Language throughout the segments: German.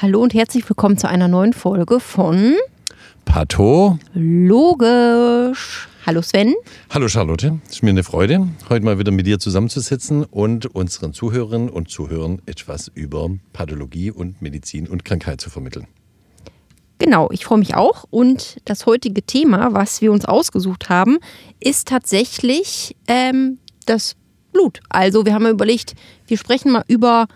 Hallo und herzlich willkommen zu einer neuen Folge von Pato. Logisch. Hallo Sven. Hallo Charlotte. Es ist mir eine Freude, heute mal wieder mit dir zusammenzusitzen und unseren Zuhörerinnen und Zuhörern etwas über Pathologie und Medizin und Krankheit zu vermitteln. Genau, ich freue mich auch. Und das heutige Thema, was wir uns ausgesucht haben, ist tatsächlich ähm, das Blut. Also wir haben überlegt, wir sprechen mal über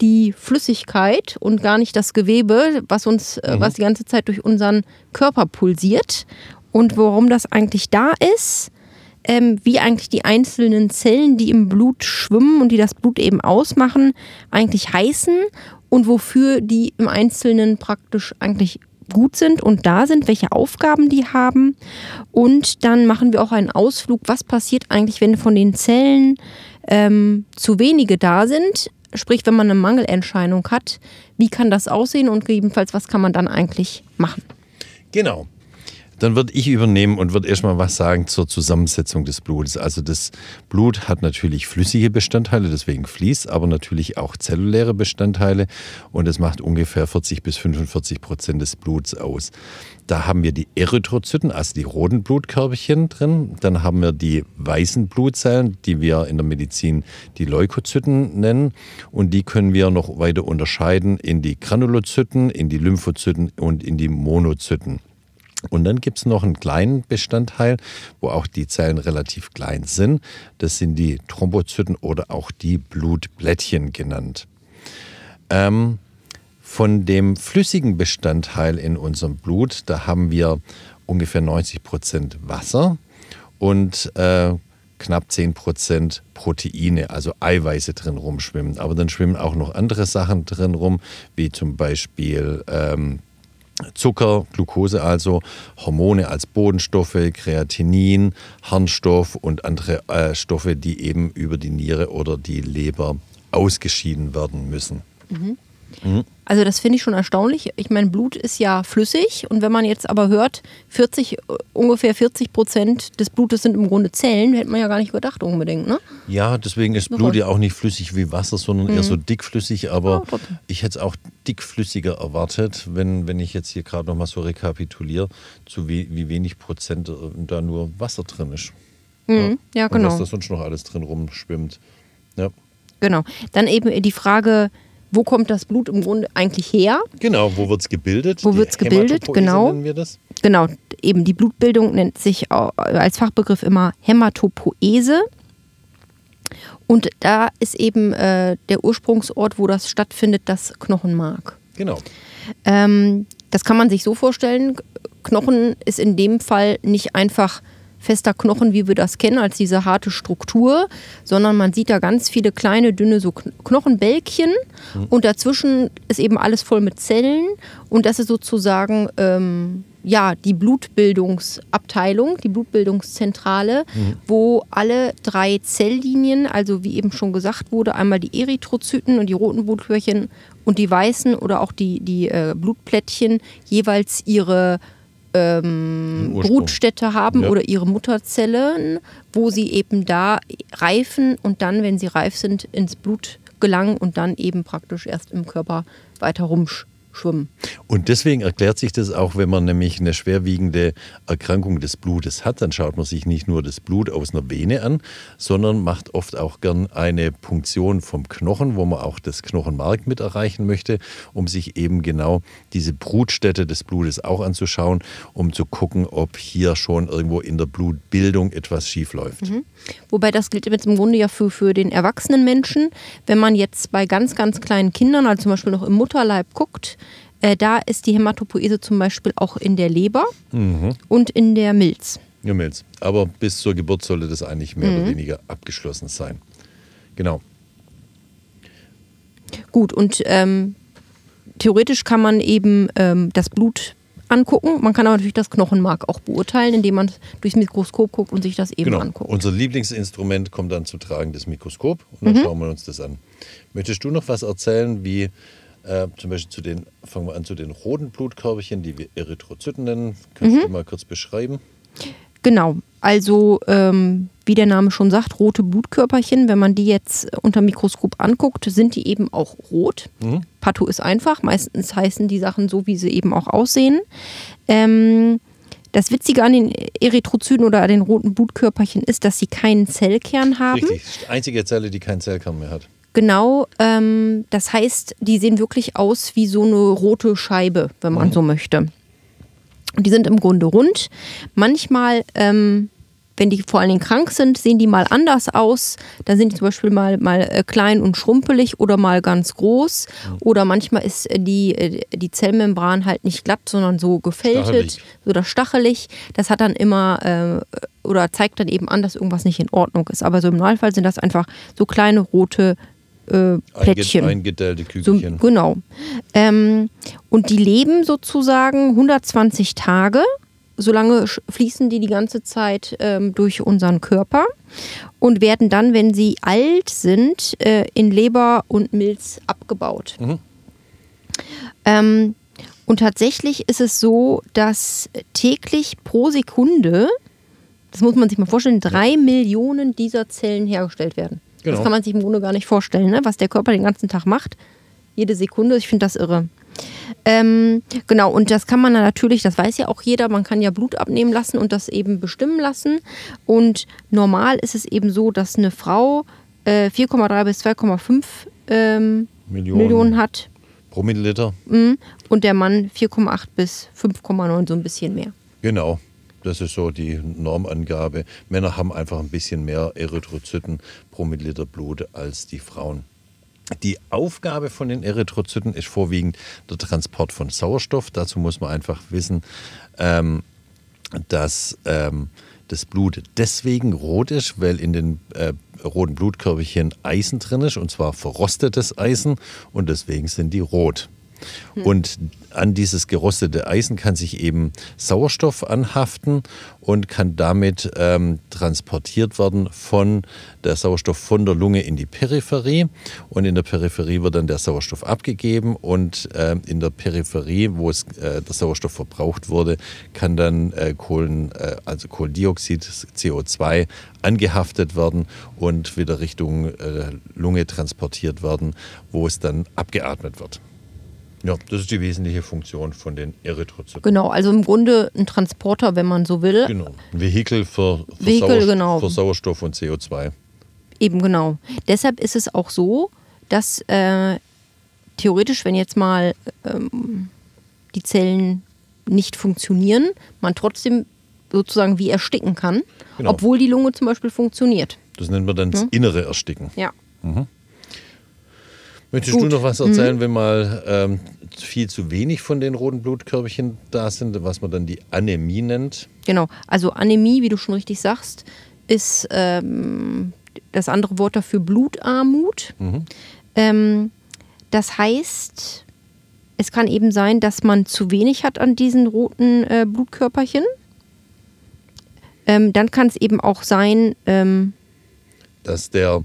die Flüssigkeit und gar nicht das Gewebe, was uns, äh, Mhm. was die ganze Zeit durch unseren Körper pulsiert und warum das eigentlich da ist, ähm, wie eigentlich die einzelnen Zellen, die im Blut schwimmen und die das Blut eben ausmachen, eigentlich heißen und wofür die im Einzelnen praktisch eigentlich gut sind und da sind, welche Aufgaben die haben. Und dann machen wir auch einen Ausflug, was passiert eigentlich, wenn von den Zellen ähm, zu wenige da sind. Sprich, wenn man eine Mangelerscheinung hat, wie kann das aussehen und gegebenenfalls, was kann man dann eigentlich machen? Genau. Dann würde ich übernehmen und würde erstmal was sagen zur Zusammensetzung des Blutes. Also das Blut hat natürlich flüssige Bestandteile, deswegen fließt, aber natürlich auch zelluläre Bestandteile und es macht ungefähr 40 bis 45 Prozent des Bluts aus. Da haben wir die Erythrozyten, also die roten Blutkörperchen drin. Dann haben wir die weißen Blutzellen, die wir in der Medizin die Leukozyten nennen. Und die können wir noch weiter unterscheiden in die Granulozyten, in die Lymphozyten und in die Monozyten. Und dann gibt es noch einen kleinen Bestandteil, wo auch die Zellen relativ klein sind. Das sind die Thrombozyten oder auch die Blutblättchen genannt. Ähm, von dem flüssigen Bestandteil in unserem Blut, da haben wir ungefähr 90 Prozent Wasser und äh, knapp 10 Prozent Proteine, also Eiweiße drin rumschwimmen. Aber dann schwimmen auch noch andere Sachen drin rum, wie zum Beispiel ähm, Zucker, Glucose also, Hormone als Bodenstoffe, Kreatinin, Harnstoff und andere äh, Stoffe, die eben über die Niere oder die Leber ausgeschieden werden müssen. Also das finde ich schon erstaunlich. Ich meine, Blut ist ja flüssig und wenn man jetzt aber hört, 40, äh, ungefähr 40 Prozent des Blutes sind im Grunde Zellen, hätte man ja gar nicht gedacht unbedingt, ne? Ja, deswegen ist Blut ja auch nicht flüssig wie Wasser, sondern eher so dickflüssig. Aber Ja, trotzdem. ich hätte es auch dickflüssiger erwartet, wenn, wenn ich jetzt hier gerade nochmal so rekapituliere, zu wie, wie wenig Prozent äh, da nur Wasser drin ist. Mhm. Ja, Und was genau. da sonst noch alles drin rumschwimmt. Ja. Genau. Dann eben die Frage, wo kommt das Blut im Grunde eigentlich her? Genau, wo wird es gebildet? Wo Die wird's gebildet, genau. Nennen wir das? Genau, eben die Blutbildung nennt sich als Fachbegriff immer Hämatopoese. Und da ist eben äh, der Ursprungsort, wo das stattfindet, das Knochenmark. Genau. Ähm, das kann man sich so vorstellen. Knochen ist in dem Fall nicht einfach fester Knochen, wie wir das kennen, als diese harte Struktur, sondern man sieht da ganz viele kleine, dünne so Kn- Knochenbälkchen. Und dazwischen ist eben alles voll mit Zellen. Und das ist sozusagen ähm, ja, die Blutbildungsabteilung, die Blutbildungszentrale, wo alle drei Zelllinien, also wie eben schon gesagt wurde, einmal die Erythrozyten und die roten Blutkörperchen und die weißen oder auch die, die äh, Blutplättchen jeweils ihre ähm. Brutstätte haben Ja. oder ihre Mutterzellen, wo sie eben da reifen und dann, wenn sie reif sind, ins Blut gelangen und dann eben praktisch erst im Körper weiter rumschwimmen. Und deswegen erklärt sich das auch, wenn man nämlich eine schwerwiegende Erkrankung des Blutes hat, dann schaut man sich nicht nur das Blut aus einer Vene an, sondern macht oft auch gern eine Punktion vom Knochen, wo man auch das Knochenmark mit erreichen möchte, um sich eben genau diese Brutstätte des Blutes auch anzuschauen, um zu gucken, ob hier schon irgendwo in der Blutbildung etwas schief läuft. Wobei das gilt jetzt im Grunde ja für, für den erwachsenen Menschen. Wenn man jetzt bei ganz, ganz kleinen Kindern, also zum Beispiel noch im Mutterleib guckt, äh, da ist die Hämatopoese zum Beispiel auch in der Leber und in der Milz. Ja, Milz. Aber bis zur Geburt sollte das eigentlich mehr oder weniger abgeschlossen sein. Genau. Gut, und ähm, theoretisch kann man eben ähm, das Blut angucken. Man kann aber natürlich das Knochenmark auch beurteilen, indem man durchs Mikroskop guckt und sich das eben Genau. anguckt. Unser Lieblingsinstrument kommt dann zu tragen, das Mikroskop. Und dann schauen wir uns das an. Möchtest du noch was erzählen, wie äh, zum Beispiel zu den, fangen wir an, zu den roten Blutkörperchen, die wir Erythrozyten nennen. Kannst du die mal kurz beschreiben? Genau. Also, ähm, wie der Name schon sagt, rote Blutkörperchen, wenn man die jetzt unter Mikroskop anguckt, sind die eben auch rot. Mhm. Patho ist einfach. Meistens heißen die Sachen so, wie sie eben auch aussehen. Ähm, das Witzige an den Erythrozyten oder an den roten Blutkörperchen ist, dass sie keinen Zellkern haben. Richtig, die einzige Zelle, die keinen Zellkern mehr hat. Genau, ähm, das heißt, die sehen wirklich aus wie so eine rote Scheibe, wenn man mhm. so möchte. Und die sind im Grunde rund. Manchmal ähm, wenn die vor allen Dingen krank sind, sehen die mal anders aus. Da sind die zum Beispiel mal, mal äh, klein und schrumpelig oder mal ganz groß. Oder manchmal ist äh, die, äh, die Zellmembran halt nicht glatt, sondern so gefältet stachelig. oder stachelig. Das hat dann immer äh, oder zeigt dann eben an, dass irgendwas nicht in Ordnung ist. Aber so im Normalfall sind das einfach so kleine rote äh, Plättchen. Eingedellte Kügelchen. So, genau. Ähm, und die leben sozusagen 120 Tage solange fließen die die ganze Zeit ähm, durch unseren Körper und werden dann, wenn sie alt sind, äh, in Leber und Milz abgebaut. Mhm. Ähm, und tatsächlich ist es so, dass täglich pro Sekunde, das muss man sich mal vorstellen, drei Millionen dieser Zellen hergestellt werden. Genau. Das kann man sich im Grunde gar nicht vorstellen, ne? was der Körper den ganzen Tag macht. Jede Sekunde, ich finde das irre. Ähm, genau, und das kann man natürlich, das weiß ja auch jeder, man kann ja Blut abnehmen lassen und das eben bestimmen lassen. Und normal ist es eben so, dass eine Frau äh, 4,3 bis 2,5 ähm, Millionen. Millionen hat. Pro Milliliter. Mhm. Und der Mann 4,8 bis 5,9, so ein bisschen mehr. Genau. Das ist so die Normangabe. Männer haben einfach ein bisschen mehr Erythrozyten pro Milliliter Blut als die Frauen. Die Aufgabe von den Erythrozyten ist vorwiegend der Transport von Sauerstoff. Dazu muss man einfach wissen, ähm, dass ähm, das Blut deswegen rot ist, weil in den äh, roten Blutkörperchen Eisen drin ist, und zwar verrostetes Eisen, und deswegen sind die rot. Hm. Und an dieses gerostete Eisen kann sich eben Sauerstoff anhaften und kann damit ähm, transportiert werden von der Sauerstoff von der Lunge in die Peripherie. Und in der Peripherie wird dann der Sauerstoff abgegeben und äh, in der Peripherie, wo es, äh, der Sauerstoff verbraucht wurde, kann dann äh, Kohlen, äh, also Kohlendioxid, CO2, angehaftet werden und wieder Richtung äh, Lunge transportiert werden, wo es dann abgeatmet wird. Ja, das ist die wesentliche Funktion von den Erythrozyten. Genau, also im Grunde ein Transporter, wenn man so will. Genau, ein Vehikel für, für, Vehikel, Sauerstoff, genau. für Sauerstoff und CO2. Eben genau. Deshalb ist es auch so, dass äh, theoretisch, wenn jetzt mal ähm, die Zellen nicht funktionieren, man trotzdem sozusagen wie ersticken kann, genau. obwohl die Lunge zum Beispiel funktioniert. Das nennt man dann das hm? innere Ersticken. Ja. Mhm. Möchtest Gut. du noch was erzählen, mhm. wenn mal ähm, viel zu wenig von den roten Blutkörperchen da sind, was man dann die Anämie nennt? Genau, also Anämie, wie du schon richtig sagst, ist ähm, das andere Wort dafür Blutarmut. Mhm. Ähm, das heißt, es kann eben sein, dass man zu wenig hat an diesen roten äh, Blutkörperchen. Ähm, dann kann es eben auch sein, ähm, dass der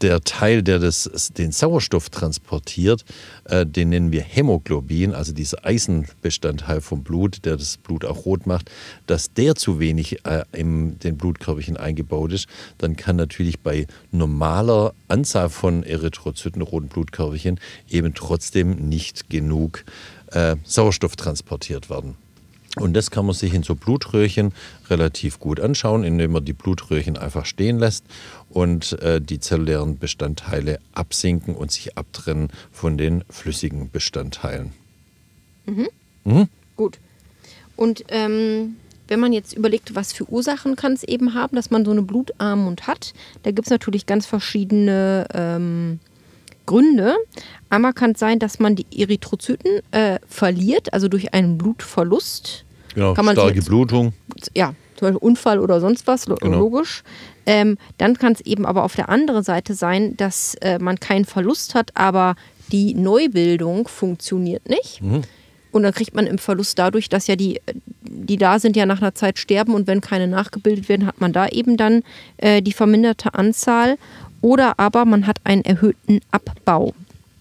der Teil, der das, den Sauerstoff transportiert, äh, den nennen wir Hämoglobin, also dieser Eisenbestandteil vom Blut, der das Blut auch rot macht, dass der zu wenig äh, in den Blutkörperchen eingebaut ist, dann kann natürlich bei normaler Anzahl von Erythrozyten, roten Blutkörperchen, eben trotzdem nicht genug äh, Sauerstoff transportiert werden. Und das kann man sich in so Blutröhrchen relativ gut anschauen, indem man die Blutröhrchen einfach stehen lässt und äh, die zellulären Bestandteile absinken und sich abtrennen von den flüssigen Bestandteilen. Mhm. Mhm. Gut. Und ähm, wenn man jetzt überlegt, was für Ursachen kann es eben haben, dass man so eine Blutarmut hat, da gibt es natürlich ganz verschiedene ähm, Gründe. Einmal kann es sein, dass man die Erythrozyten äh, verliert, also durch einen Blutverlust. Genau, kann man starke Blutung. Ja, zum Beispiel Unfall oder sonst was, genau. logisch. Ähm, dann kann es eben aber auf der anderen Seite sein, dass äh, man keinen Verlust hat, aber die Neubildung funktioniert nicht. Mhm. Und dann kriegt man im Verlust dadurch, dass ja die, die da sind, ja nach einer Zeit sterben und wenn keine nachgebildet werden, hat man da eben dann äh, die verminderte Anzahl. Oder aber man hat einen erhöhten Abbau.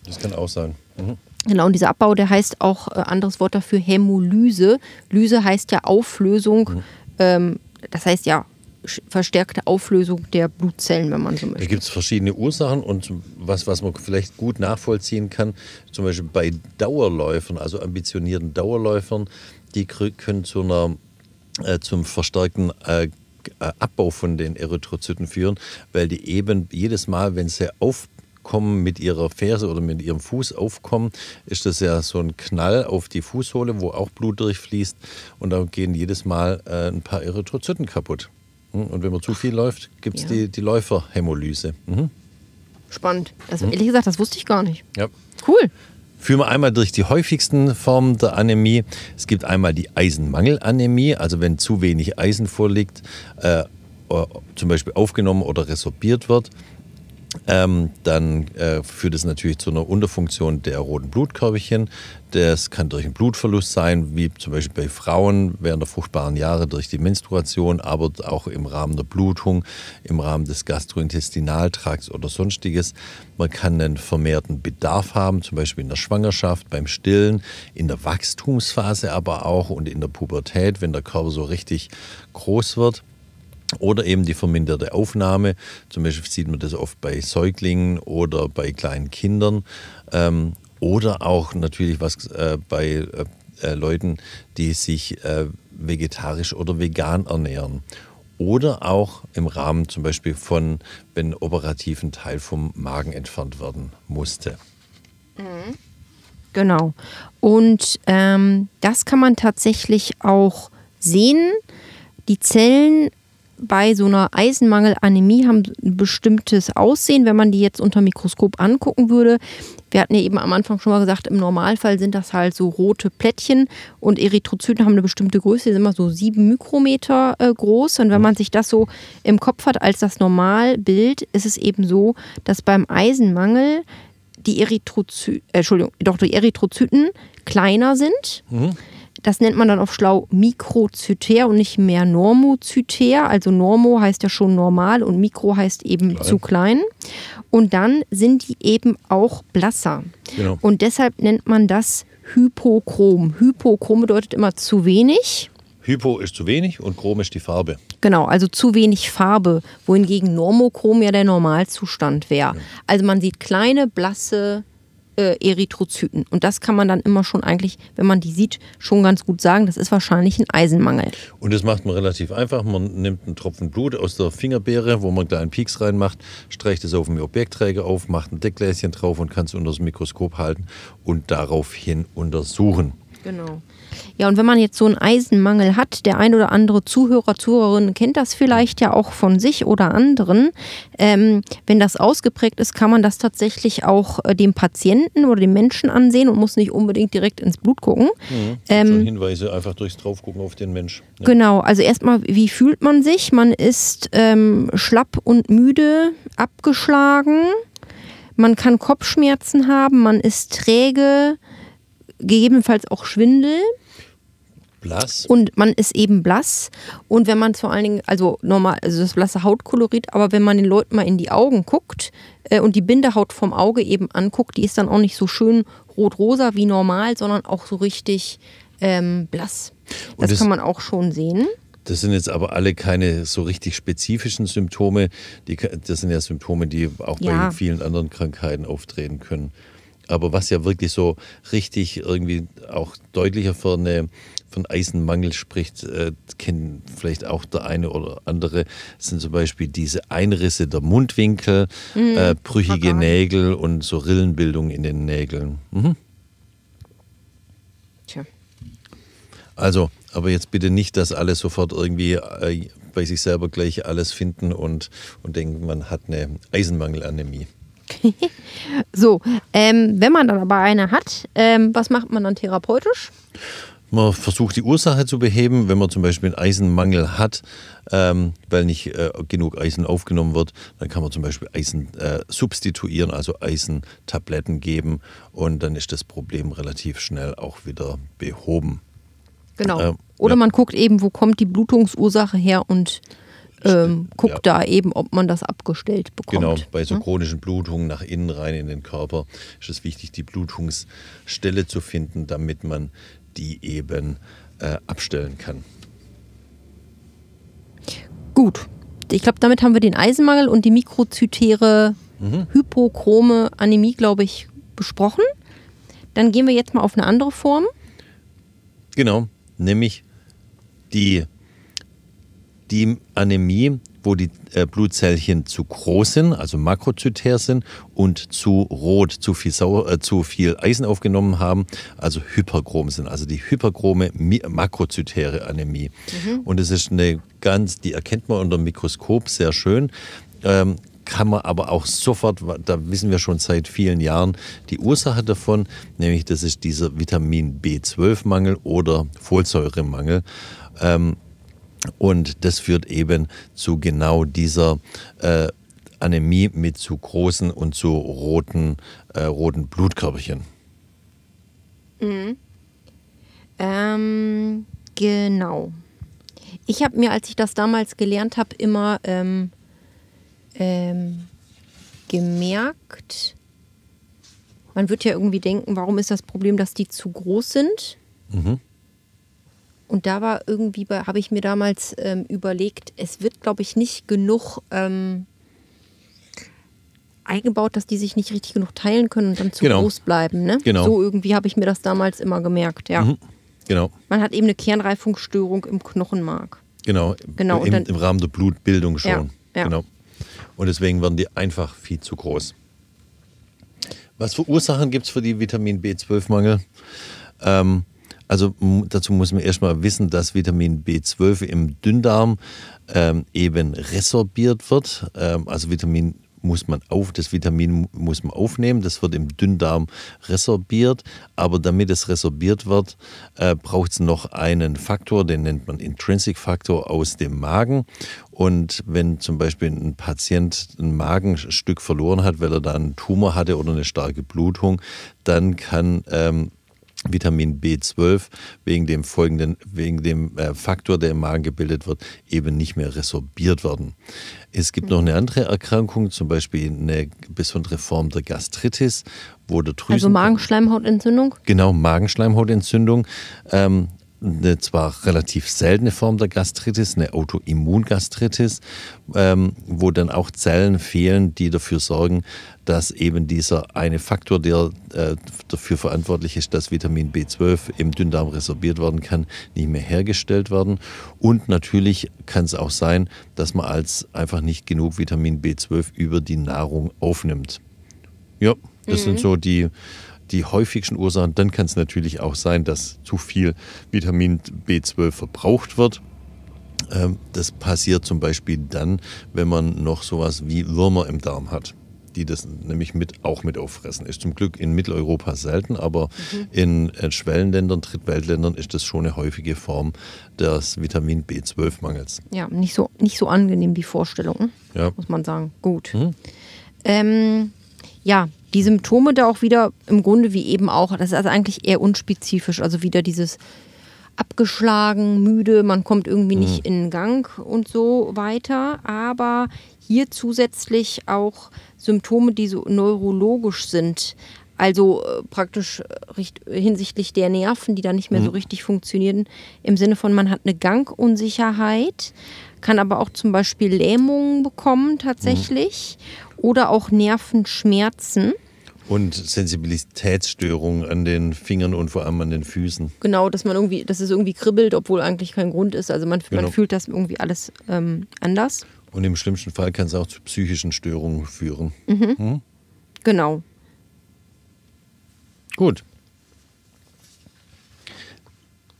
Das kann auch sein. Mhm. Genau, und dieser Abbau, der heißt auch, äh, anderes Wort dafür, Hämolyse. Lyse heißt ja Auflösung. Ähm, das heißt ja, verstärkte Auflösung der Blutzellen, wenn man so möchte. Da gibt es verschiedene Ursachen und was, was man vielleicht gut nachvollziehen kann, zum Beispiel bei Dauerläufern, also ambitionierten Dauerläufern, die können zu einer, äh, zum verstärkten äh, Abbau von den Erythrozyten führen, weil die eben jedes Mal, wenn sie aufkommen mit ihrer Ferse oder mit ihrem Fuß aufkommen, ist das ja so ein Knall auf die Fußsohle, wo auch Blut durchfließt und da gehen jedes Mal äh, ein paar Erythrozyten kaputt. Hm, und wenn man zu viel läuft, gibt es ja. die, die Läuferhämolyse. Mhm. Spannend. Also, ehrlich gesagt, das wusste ich gar nicht. Ja. Cool. Führen wir einmal durch die häufigsten Formen der Anämie. Es gibt einmal die Eisenmangelanämie, also wenn zu wenig Eisen vorliegt, äh, zum Beispiel aufgenommen oder resorbiert wird ähm, dann äh, führt es natürlich zu einer Unterfunktion der roten Blutkörperchen. Das kann durch einen Blutverlust sein, wie zum Beispiel bei Frauen während der fruchtbaren Jahre durch die Menstruation, aber auch im Rahmen der Blutung, im Rahmen des Gastrointestinaltrakts oder sonstiges. Man kann einen vermehrten Bedarf haben, zum Beispiel in der Schwangerschaft, beim Stillen, in der Wachstumsphase aber auch und in der Pubertät, wenn der Körper so richtig groß wird. Oder eben die verminderte Aufnahme. Zum Beispiel sieht man das oft bei Säuglingen oder bei kleinen Kindern. Ähm, oder auch natürlich was äh, bei äh, äh, Leuten, die sich äh, vegetarisch oder vegan ernähren. Oder auch im Rahmen zum Beispiel von, wenn operativen Teil vom Magen entfernt werden musste. Mhm. Genau. Und ähm, das kann man tatsächlich auch sehen. Die Zellen bei so einer Eisenmangelanämie haben ein bestimmtes Aussehen, wenn man die jetzt unter Mikroskop angucken würde. Wir hatten ja eben am Anfang schon mal gesagt, im Normalfall sind das halt so rote Plättchen und Erythrozyten haben eine bestimmte Größe, die sind immer so sieben Mikrometer äh, groß. Und wenn man sich das so im Kopf hat als das Normalbild, ist es eben so, dass beim Eisenmangel die Erythrozyten, äh, Entschuldigung, doch die Erythrozyten kleiner sind. Mhm. Das nennt man dann auf schlau Mikrozytär und nicht mehr Normozytär. Also Normo heißt ja schon normal und Mikro heißt eben klein. zu klein. Und dann sind die eben auch blasser. Genau. Und deshalb nennt man das Hypochrom. Hypochrom bedeutet immer zu wenig. Hypo ist zu wenig und Chrom ist die Farbe. Genau, also zu wenig Farbe, wohingegen Normochrom ja der Normalzustand wäre. Ja. Also man sieht kleine, blasse äh, Erythrozyten. Und das kann man dann immer schon eigentlich, wenn man die sieht, schon ganz gut sagen, das ist wahrscheinlich ein Eisenmangel. Und das macht man relativ einfach. Man nimmt einen Tropfen Blut aus der Fingerbeere, wo man da einen Pieks reinmacht, streicht es auf dem Objektträger auf, macht ein Deckgläschen drauf und kann es unter das Mikroskop halten und daraufhin untersuchen. Genau. Ja, und wenn man jetzt so einen Eisenmangel hat, der ein oder andere Zuhörer, Zuhörerin kennt das vielleicht ja auch von sich oder anderen. Ähm, wenn das ausgeprägt ist, kann man das tatsächlich auch äh, dem Patienten oder dem Menschen ansehen und muss nicht unbedingt direkt ins Blut gucken. Mhm. Ähm, Hinweise einfach durchs Draufgucken auf den Mensch. Ja. Genau, also erstmal, wie fühlt man sich? Man ist ähm, schlapp und müde, abgeschlagen. Man kann Kopfschmerzen haben, man ist träge, gegebenenfalls auch Schwindel. Blass. Und man ist eben blass. Und wenn man vor allen Dingen, also normal, also das blasse Hautkolorit, aber wenn man den Leuten mal in die Augen guckt äh, und die Bindehaut vom Auge eben anguckt, die ist dann auch nicht so schön rot-rosa wie normal, sondern auch so richtig ähm, blass. Das, das kann man auch schon sehen. Das sind jetzt aber alle keine so richtig spezifischen Symptome. Die, das sind ja Symptome, die auch ja. bei vielen anderen Krankheiten auftreten können. Aber was ja wirklich so richtig irgendwie auch deutlicher für eine von Eisenmangel spricht, äh, kennen vielleicht auch der eine oder andere, sind zum Beispiel diese Einrisse der Mundwinkel, mhm. äh, brüchige okay. Nägel und so Rillenbildung in den Nägeln. Mhm. Tja. Also, aber jetzt bitte nicht, dass alle sofort irgendwie äh, bei sich selber gleich alles finden und, und denken, man hat eine Eisenmangelanämie. so, ähm, wenn man dann aber eine hat, ähm, was macht man dann therapeutisch? Man versucht die Ursache zu beheben, wenn man zum Beispiel einen Eisenmangel hat, ähm, weil nicht äh, genug Eisen aufgenommen wird, dann kann man zum Beispiel Eisen äh, substituieren, also Eisentabletten geben und dann ist das Problem relativ schnell auch wieder behoben. Genau. Ähm, Oder ja. man guckt eben, wo kommt die Blutungsursache her und ähm, guckt ja. da eben, ob man das abgestellt bekommt. Genau, bei so hm? chronischen Blutungen nach innen rein in den Körper ist es wichtig, die Blutungsstelle zu finden, damit man die eben äh, abstellen kann. Gut. Ich glaube, damit haben wir den Eisenmangel und die mikrozytäre hypochrome Anämie, glaube ich, besprochen. Dann gehen wir jetzt mal auf eine andere Form. Genau, nämlich die, die Anämie, wo die äh, Blutzellchen zu groß sind, also makrozytär sind und zu rot, zu viel, Sauer, äh, zu viel Eisen aufgenommen haben, also hyperchrom sind, also die hyperchrome makrozytäre Anämie. Und es ist eine ganz, die erkennt man unter dem Mikroskop sehr schön. Ähm, kann man aber auch sofort, da wissen wir schon seit vielen Jahren die Ursache davon, nämlich das ist dieser Vitamin B12-Mangel oder Folsäuremangel. Ähm, und das führt eben zu genau dieser äh, Anämie mit zu großen und zu roten, äh, roten Blutkörperchen. Ähm, genau. Ich habe mir, als ich das damals gelernt habe, immer ähm, ähm, gemerkt, man wird ja irgendwie denken, warum ist das Problem, dass die zu groß sind? Und da war irgendwie, bei- habe ich mir damals ähm, überlegt, es wird, glaube ich, nicht genug ähm, eingebaut, dass die sich nicht richtig genug teilen können und dann zu Genau. groß bleiben. Ne? Genau. So irgendwie habe ich mir das damals immer gemerkt, ja. Genau, Man hat eben eine Kernreifungsstörung im Knochenmark. genau. Genau, Im, dann- Im Rahmen der Blutbildung schon. Ja, ja. Genau. Und deswegen werden die einfach viel zu groß. Was für Ursachen gibt es für die Vitamin B12-Mangel? Ähm, also dazu muss man erstmal wissen, dass Vitamin B12 im Dünndarm ähm, eben resorbiert wird. Ähm, also Vitamin muss man auf, das Vitamin muss man aufnehmen, das wird im Dünndarm resorbiert, aber damit es resorbiert wird, äh, braucht es noch einen Faktor, den nennt man Intrinsic Faktor aus dem Magen. Und wenn zum Beispiel ein Patient ein Magenstück verloren hat, weil er da einen Tumor hatte oder eine starke Blutung, dann kann ähm, Vitamin B12 wegen dem folgenden, wegen dem äh, Faktor, der im Magen gebildet wird, eben nicht mehr resorbiert werden. Es gibt noch eine andere Erkrankung, zum Beispiel eine besondere Form der Gastritis, wo der Drüsen Also Magenschleimhautentzündung. Genau, Magenschleimhautentzündung. Ähm, eine zwar relativ seltene Form der Gastritis, eine Autoimmungastritis, ähm, wo dann auch Zellen fehlen, die dafür sorgen, dass eben dieser eine Faktor, der äh, dafür verantwortlich ist, dass Vitamin B12 im Dünndarm resorbiert werden kann, nicht mehr hergestellt werden. Und natürlich kann es auch sein, dass man als einfach nicht genug Vitamin B12 über die Nahrung aufnimmt. Ja, das sind so die, die häufigsten Ursachen. Dann kann es natürlich auch sein, dass zu viel Vitamin B12 verbraucht wird. Ähm, Das passiert zum Beispiel dann, wenn man noch sowas wie Würmer im Darm hat, die das nämlich mit, auch mit auffressen. Ist zum Glück in Mitteleuropa selten, aber in äh, Schwellenländern, Drittweltländern ist das schon eine häufige Form des Vitamin B12-Mangels. Ja, nicht so, nicht so angenehm die Vorstellung? Ja. muss man sagen. Gut. Ähm, ja, die Symptome da auch wieder im Grunde wie eben auch, das ist also eigentlich eher unspezifisch. Also wieder dieses abgeschlagen, müde, man kommt irgendwie nicht in Gang und so weiter. Aber hier zusätzlich auch Symptome, die so neurologisch sind. Also äh, praktisch äh, richt- hinsichtlich der Nerven, die da nicht mehr so richtig funktionieren, im Sinne von, man hat eine Gangunsicherheit, kann aber auch zum Beispiel Lähmungen bekommen tatsächlich oder auch Nervenschmerzen. Und Sensibilitätsstörungen an den Fingern und vor allem an den Füßen. Genau, dass man irgendwie, dass es irgendwie kribbelt, obwohl eigentlich kein Grund ist. Also man, Genau. man fühlt das irgendwie alles ähm, anders. Und im schlimmsten Fall kann es auch zu psychischen Störungen führen. Genau. Gut.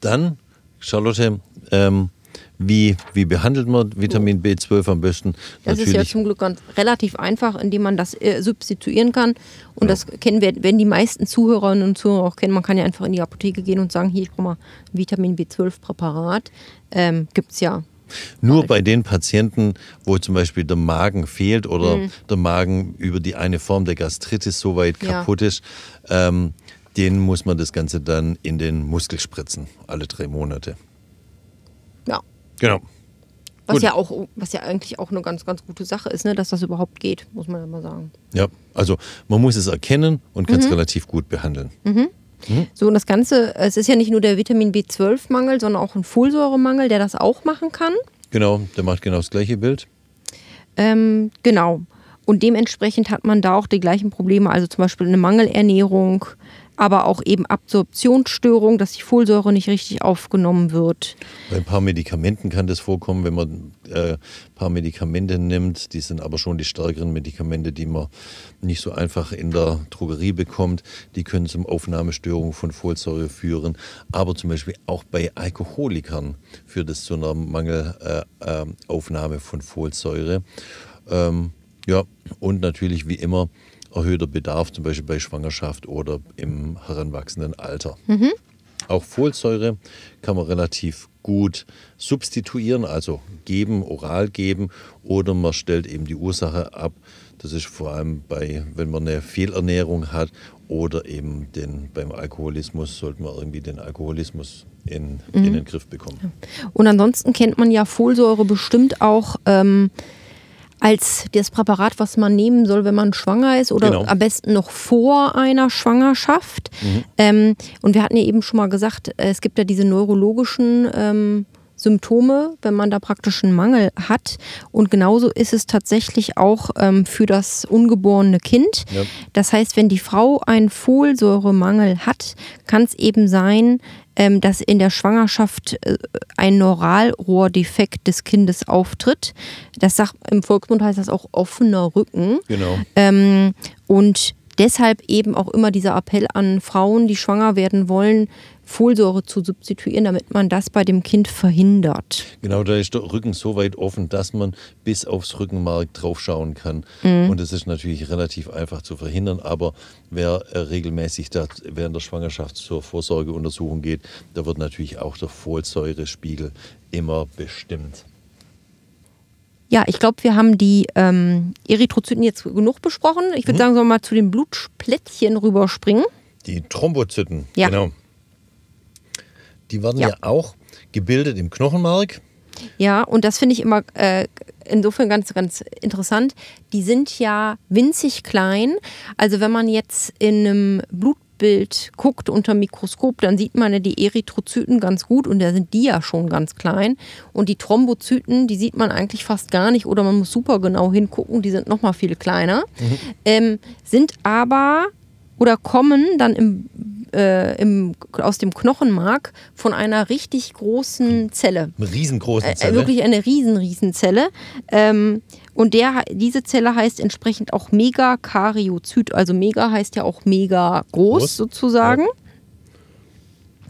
Dann, Charlotte, ähm, wie, wie behandelt man Vitamin B12 am besten? Das ist ja zum Glück ganz relativ einfach, indem man das äh, substituieren kann. Und das kennen wir, werden die meisten Zuhörerinnen und Zuhörer auch kennen. Man kann ja einfach in die Apotheke gehen und sagen, hier, ich brauche mal ein Vitamin B12-Präparat. Ähm, Gibt es ja. Nur bei den Patienten, wo zum Beispiel der Magen fehlt oder der Magen über die eine Form der Gastritis so weit Ja. kaputt ist, ähm, denen muss man das Ganze dann in den Muskel spritzen, alle drei Monate. Ja. Genau. Was Gut. ja auch, was ja eigentlich auch eine ganz, ganz gute Sache ist, ne, dass das überhaupt geht, muss man ja mal sagen. Ja, also man muss es erkennen und kann es relativ gut behandeln. So, und das Ganze, es ist ja nicht nur der Vitamin B12-Mangel, sondern auch ein Folsäuremangel, der das auch machen kann. Genau, der macht genau das gleiche Bild. Ähm, genau. Und dementsprechend hat man da auch die gleichen Probleme, also zum Beispiel eine Mangelernährung, aber auch eben Absorptionsstörung, dass die Folsäure nicht richtig aufgenommen wird. Bei ein paar Medikamenten kann das vorkommen, wenn man äh, ein paar Medikamente nimmt. Die sind aber schon die stärkeren Medikamente, die man nicht so einfach in der Drogerie bekommt. Die können zum Aufnahmestörung von Folsäure führen. Aber zum Beispiel auch bei Alkoholikern führt es zu einer Mangelaufnahme äh, äh, von Folsäure. Ähm, ja, und natürlich wie immer erhöhter Bedarf, zum Beispiel bei Schwangerschaft oder im heranwachsenden Alter. Mhm. Auch Folsäure kann man relativ gut substituieren, also geben, oral geben, oder man stellt eben die Ursache ab. Das ist vor allem bei, wenn man eine Fehlernährung hat oder eben den, beim Alkoholismus, sollte man irgendwie den Alkoholismus in, mhm. in den Griff bekommen. Und ansonsten kennt man ja Folsäure bestimmt auch. Ähm als das Präparat, was man nehmen soll, wenn man schwanger ist oder genau. am besten noch vor einer Schwangerschaft. Mhm. Ähm, und wir hatten ja eben schon mal gesagt, äh, es gibt ja diese neurologischen ähm, Symptome, wenn man da praktisch einen Mangel hat. Und genauso ist es tatsächlich auch ähm, für das ungeborene Kind. Ja. Das heißt, wenn die Frau einen Folsäuremangel hat, kann es eben sein, ähm, dass in der Schwangerschaft äh, ein Neuralrohrdefekt des Kindes auftritt. Das sagt im Volksmund heißt das auch offener Rücken. Genau. Ähm, und deshalb eben auch immer dieser Appell an Frauen, die schwanger werden wollen, Folsäure zu substituieren, damit man das bei dem Kind verhindert. Genau, da ist der Rücken so weit offen, dass man bis aufs Rückenmark draufschauen kann. Mhm. Und das ist natürlich relativ einfach zu verhindern. Aber wer äh, regelmäßig da während der Schwangerschaft zur Vorsorgeuntersuchung geht, da wird natürlich auch der Folsäurespiegel immer bestimmt. Ja, ich glaube, wir haben die ähm, Erythrozyten jetzt genug besprochen. Ich würde mhm. sagen, sollen wir mal zu den Blutplättchen rüberspringen. Die Thrombozyten, ja. genau. Die werden ja. ja auch gebildet im Knochenmark. Ja, und das finde ich immer äh, insofern ganz, ganz interessant. Die sind ja winzig klein. Also wenn man jetzt in einem Blutbild guckt unter Mikroskop, dann sieht man ja die Erythrozyten ganz gut und da sind die ja schon ganz klein. Und die Thrombozyten, die sieht man eigentlich fast gar nicht oder man muss super genau hingucken, die sind nochmal viel kleiner. Mhm. Ähm, sind aber oder kommen dann im äh, im, aus dem Knochenmark von einer richtig großen Zelle. Eine riesengroße äh, Zelle? Äh, wirklich eine riesen, riesen Zelle. Ähm, und der, diese Zelle heißt entsprechend auch Megakaryozyt. Also Mega heißt ja auch mega groß, groß? sozusagen. Ja.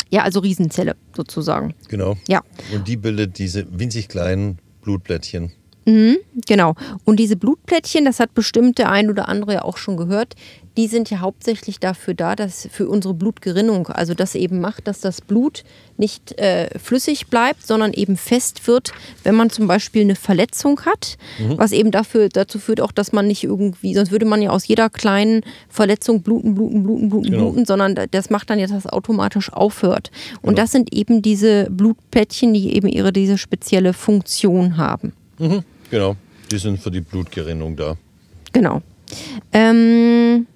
Ja, also Riesenzelle sozusagen. Genau. Ja. Und die bildet diese winzig kleinen Blutblättchen. Mhm, genau. Und diese Blutplättchen, das hat bestimmt der ein oder andere ja auch schon gehört, die sind ja hauptsächlich dafür da, dass für unsere Blutgerinnung, also das eben macht, dass das Blut nicht äh, flüssig bleibt, sondern eben fest wird, wenn man zum Beispiel eine Verletzung hat, mhm. was eben dafür, dazu führt auch, dass man nicht irgendwie, sonst würde man ja aus jeder kleinen Verletzung bluten, bluten, bluten, bluten, genau. bluten, sondern das macht dann jetzt, dass es automatisch aufhört. Und genau. das sind eben diese Blutplättchen, die eben ihre diese spezielle Funktion haben. Mhm. Genau, die sind für die Blutgerinnung da. Genau. Ähm,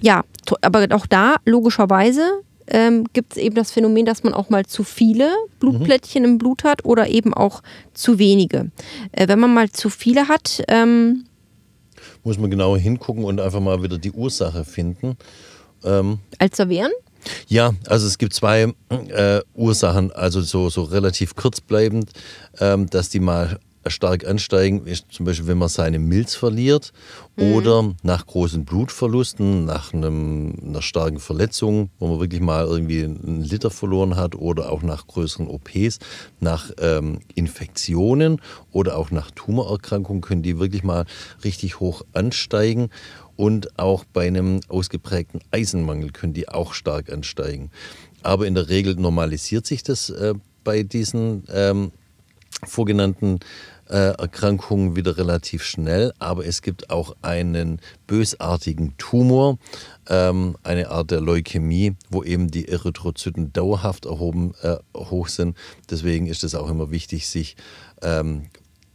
ja, aber auch da logischerweise ähm, gibt es eben das Phänomen, dass man auch mal zu viele Blutplättchen mhm. im Blut hat oder eben auch zu wenige. Äh, wenn man mal zu viele hat, ähm, muss man genauer hingucken und einfach mal wieder die Ursache finden. Ähm, Als Verwehren? Ja, also es gibt zwei äh, Ursachen, also so, so relativ kurzbleibend, ähm, dass die mal stark ansteigen, zum Beispiel, wenn man seine Milz verliert mhm. oder nach großen Blutverlusten, nach einem, einer starken Verletzung, wo man wirklich mal irgendwie einen Liter verloren hat oder auch nach größeren OPs, nach ähm, Infektionen oder auch nach Tumorerkrankungen können die wirklich mal richtig hoch ansteigen und auch bei einem ausgeprägten Eisenmangel können die auch stark ansteigen. Aber in der Regel normalisiert sich das äh, bei diesen ähm, vorgenannten äh, Erkrankungen wieder relativ schnell, aber es gibt auch einen bösartigen Tumor, ähm, eine Art der Leukämie, wo eben die Erythrozyten dauerhaft erhoben, äh, hoch sind. Deswegen ist es auch immer wichtig, sich ähm,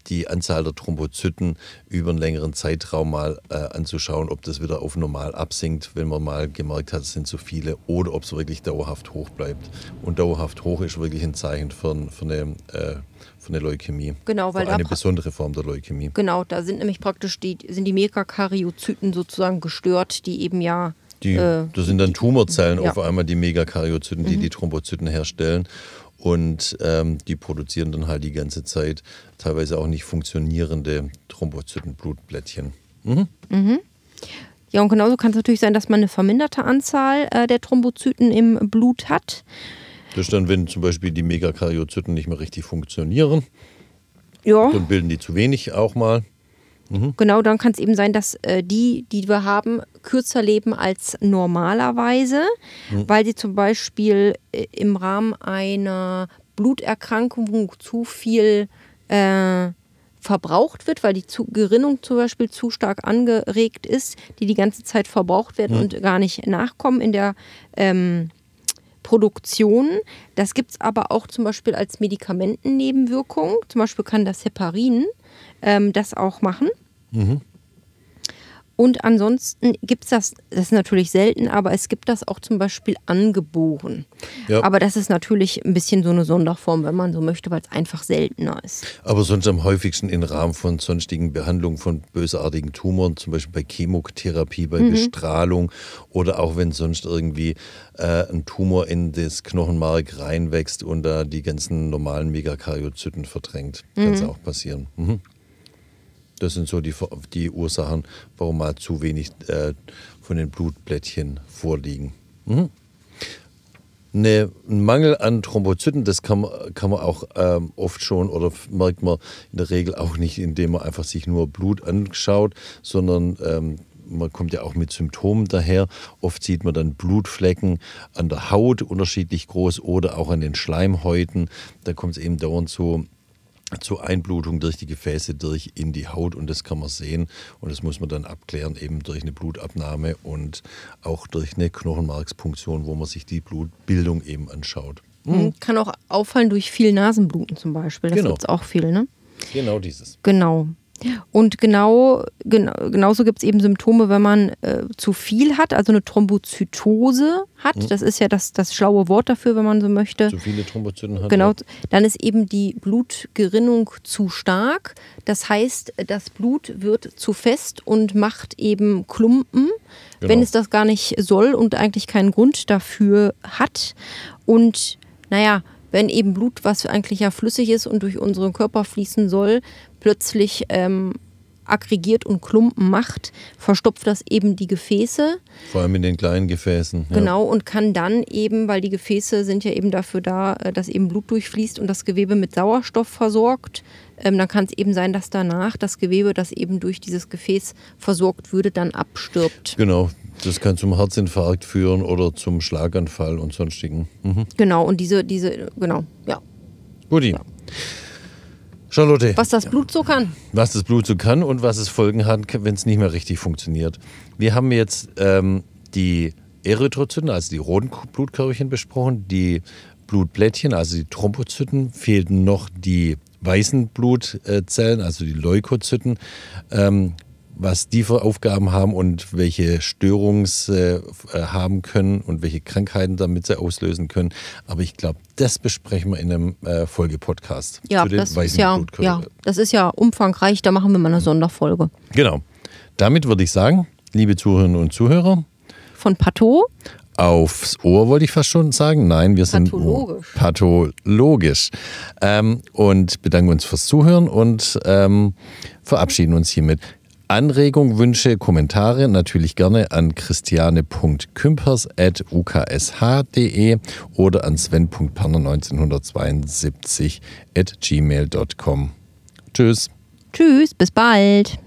die Anzahl der Thrombozyten über einen längeren Zeitraum mal äh, anzuschauen, ob das wieder auf normal absinkt, wenn man mal gemerkt hat, es sind zu viele, oder ob es wirklich dauerhaft hoch bleibt. Und dauerhaft hoch ist wirklich ein Zeichen für, für eine äh, für eine Leukämie. Genau, weil eine besondere Form der Leukämie. Genau, da sind nämlich praktisch die sind die Megakaryozyten sozusagen gestört, die eben ja die, äh, das sind dann Tumorzellen ja. auf einmal, die Megakaryozyten, die mhm. die Thrombozyten herstellen. Und ähm, die produzieren dann halt die ganze Zeit teilweise auch nicht funktionierende Thrombozytenblutblättchen. Mhm. Mhm. Ja, und genauso kann es natürlich sein, dass man eine verminderte Anzahl äh, der Thrombozyten im Blut hat. Das ist dann, wenn zum Beispiel die Megakaryozyten nicht mehr richtig funktionieren. Ja. Dann bilden die zu wenig auch mal. Mhm. Genau, dann kann es eben sein, dass äh, die, die wir haben, kürzer leben als normalerweise, mhm. weil sie zum Beispiel äh, im Rahmen einer Bluterkrankung zu viel äh, verbraucht wird, weil die zu Gerinnung zum Beispiel zu stark angeregt ist, die die ganze Zeit verbraucht werden mhm. und gar nicht nachkommen in der ähm, Produktion. Das gibt es aber auch zum Beispiel als Medikamentennebenwirkung. Zum Beispiel kann das Heparin ähm, das auch machen. Mhm. Und ansonsten gibt es das, das ist natürlich selten, aber es gibt das auch zum Beispiel angeboren. Ja. Aber das ist natürlich ein bisschen so eine Sonderform, wenn man so möchte, weil es einfach seltener ist. Aber sonst am häufigsten im Rahmen von sonstigen Behandlungen von bösartigen Tumoren, zum Beispiel bei Chemotherapie, bei mhm. Bestrahlung oder auch wenn sonst irgendwie äh, ein Tumor in das Knochenmark reinwächst und da die ganzen normalen Megakaryozyten verdrängt. Kann es mhm. auch passieren. Mhm. Das sind so die, die Ursachen, warum mal zu wenig äh, von den Blutblättchen vorliegen. Mhm. Ne, ein Mangel an Thrombozyten, das kann man, kann man auch ähm, oft schon oder merkt man in der Regel auch nicht, indem man einfach sich nur Blut anschaut, sondern ähm, man kommt ja auch mit Symptomen daher. Oft sieht man dann Blutflecken an der Haut unterschiedlich groß oder auch an den Schleimhäuten. Da kommt es eben dauernd zu zur Einblutung durch die Gefäße durch in die Haut und das kann man sehen und das muss man dann abklären eben durch eine Blutabnahme und auch durch eine Knochenmarkspunktion, wo man sich die Blutbildung eben anschaut. Mhm. Kann auch auffallen durch viel Nasenbluten zum Beispiel. Das genau. gibt es auch viel, ne? Genau dieses. Genau. Und genau, genau genauso gibt es eben Symptome, wenn man äh, zu viel hat, also eine Thrombozytose hat. Mhm. Das ist ja das, das schlaue Wort dafür, wenn man so möchte. Zu viele Thrombozyten hat. Genau, dann ist eben die Blutgerinnung zu stark. Das heißt, das Blut wird zu fest und macht eben Klumpen, genau. wenn es das gar nicht soll und eigentlich keinen Grund dafür hat. Und naja, wenn eben Blut, was eigentlich ja flüssig ist und durch unseren Körper fließen soll, plötzlich ähm, aggregiert und Klumpen macht, verstopft das eben die Gefäße. Vor allem in den kleinen Gefäßen. Ja. Genau, und kann dann eben, weil die Gefäße sind ja eben dafür da, äh, dass eben Blut durchfließt und das Gewebe mit Sauerstoff versorgt, ähm, dann kann es eben sein, dass danach das Gewebe, das eben durch dieses Gefäß versorgt würde, dann abstirbt. Genau, das kann zum Herzinfarkt führen oder zum Schlaganfall und sonstigen. Mhm. Genau, und diese, diese, genau, ja. Guti. Ja. Charlotte. Was das Blut so kann. Was das Blut so kann und was es Folgen hat, wenn es nicht mehr richtig funktioniert. Wir haben jetzt ähm, die Erythrozyten, also die roten Blutkörperchen besprochen, die Blutblättchen, also die Thrombozyten, fehlten noch die weißen Blutzellen, also die Leukozyten. Ähm, was die für Aufgaben haben und welche Störungs äh, haben können und welche Krankheiten damit sie auslösen können. Aber ich glaube, das besprechen wir in einem äh, Folgepodcast ja, das ist ja, ja, das ist ja umfangreich, da machen wir mal eine Sonderfolge. Genau. Damit würde ich sagen, liebe Zuhörerinnen und Zuhörer. Von Pato. Aufs Ohr wollte ich fast schon sagen. Nein, wir sind pathologisch. pathologisch. Ähm, und bedanken uns fürs Zuhören und ähm, verabschieden uns hiermit. Anregung, Wünsche, Kommentare natürlich gerne an christiane.kümpers.uksh.de oder an sven.parner1972 at gmail.com. Tschüss. Tschüss, bis bald.